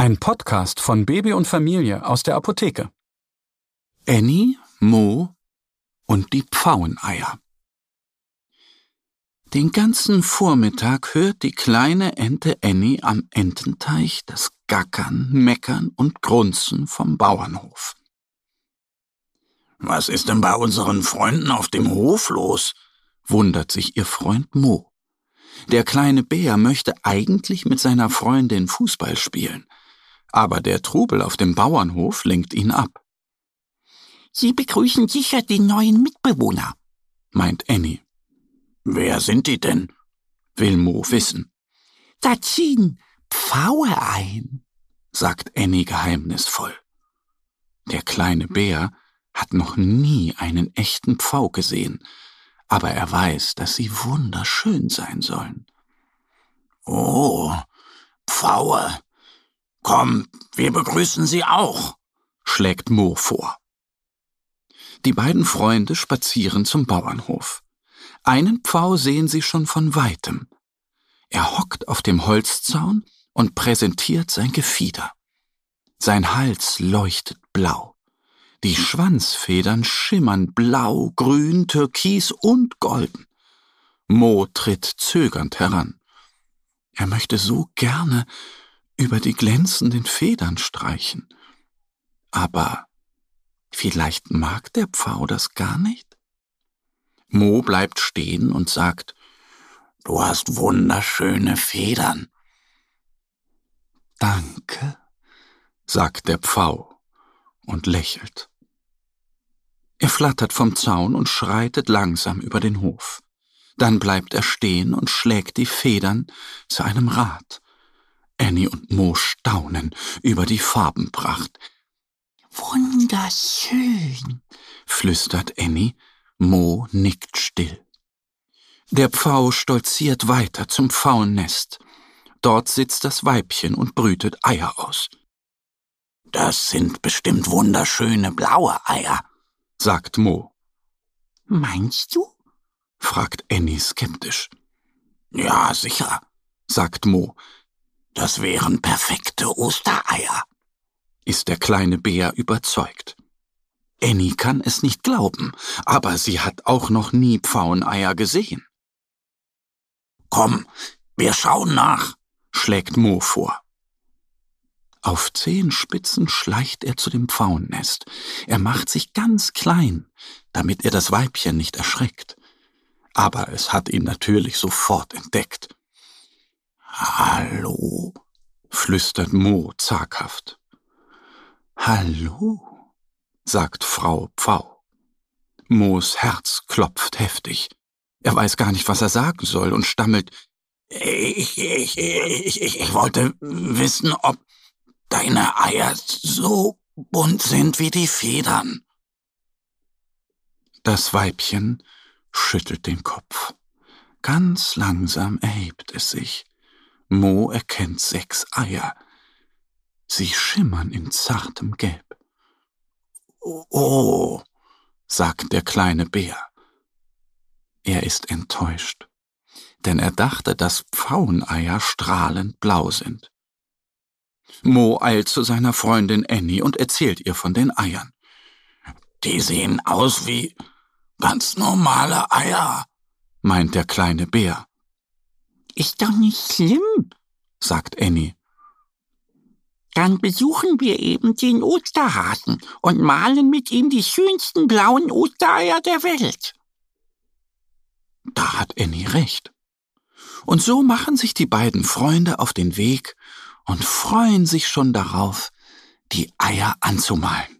Ein Podcast von Baby und Familie aus der Apotheke. Annie, Mo und die Pfaueneier. Den ganzen Vormittag hört die kleine Ente Annie am Ententeich das Gackern, Meckern und Grunzen vom Bauernhof. Was ist denn bei unseren Freunden auf dem Hof los? wundert sich ihr Freund Mo. Der kleine Bär möchte eigentlich mit seiner Freundin Fußball spielen, aber der Trubel auf dem Bauernhof lenkt ihn ab. Sie begrüßen sicher den neuen Mitbewohner, meint Annie. Wer sind die denn? will Mo wissen. Da ziehen Pfaue ein, sagt Annie geheimnisvoll. Der kleine Bär hat noch nie einen echten Pfau gesehen, aber er weiß, dass sie wunderschön sein sollen. Oh, Pfaue. Komm, wir begrüßen sie auch, schlägt Mo vor. Die beiden Freunde spazieren zum Bauernhof. Einen Pfau sehen sie schon von weitem. Er hockt auf dem Holzzaun und präsentiert sein Gefieder. Sein Hals leuchtet blau. Die Schwanzfedern schimmern blau, grün, türkis und golden. Mo tritt zögernd heran. Er möchte so gerne über die glänzenden Federn streichen. Aber vielleicht mag der Pfau das gar nicht? Mo bleibt stehen und sagt, Du hast wunderschöne Federn. Danke, sagt der Pfau und lächelt. Er flattert vom Zaun und schreitet langsam über den Hof. Dann bleibt er stehen und schlägt die Federn zu einem Rad. Annie und Mo staunen über die Farbenpracht. Wunderschön, flüstert Annie. Mo nickt still. Der Pfau stolziert weiter zum Pfauennest. Dort sitzt das Weibchen und brütet Eier aus. Das sind bestimmt wunderschöne blaue Eier, sagt Mo. Meinst du? fragt Annie skeptisch. Ja, sicher, sagt Mo. Das wären perfekte Ostereier, ist der kleine Bär überzeugt. Annie kann es nicht glauben, aber sie hat auch noch nie Pfaueneier gesehen. Komm, wir schauen nach, schlägt Mo vor. Auf Zehenspitzen schleicht er zu dem Pfauennest. Er macht sich ganz klein, damit er das Weibchen nicht erschreckt. Aber es hat ihn natürlich sofort entdeckt. Hallo, flüstert Mo zaghaft. Hallo, sagt Frau Pfau. Moos Herz klopft heftig. Er weiß gar nicht, was er sagen soll und stammelt. Ich, ich, ich, ich, ich wollte wissen, ob deine Eier so bunt sind wie die Federn. Das Weibchen schüttelt den Kopf. Ganz langsam erhebt es sich. Mo erkennt sechs Eier. Sie schimmern in zartem Gelb. Oh, sagt der kleine Bär. Er ist enttäuscht, denn er dachte, dass Pfaueneier strahlend blau sind. Mo eilt zu seiner Freundin Annie und erzählt ihr von den Eiern. Die sehen aus wie ganz normale Eier, meint der kleine Bär. Ist doch nicht schlimm, sagt Annie. Dann besuchen wir eben den Osterhasen und malen mit ihm die schönsten blauen Ostereier der Welt. Da hat Annie recht. Und so machen sich die beiden Freunde auf den Weg und freuen sich schon darauf, die Eier anzumalen.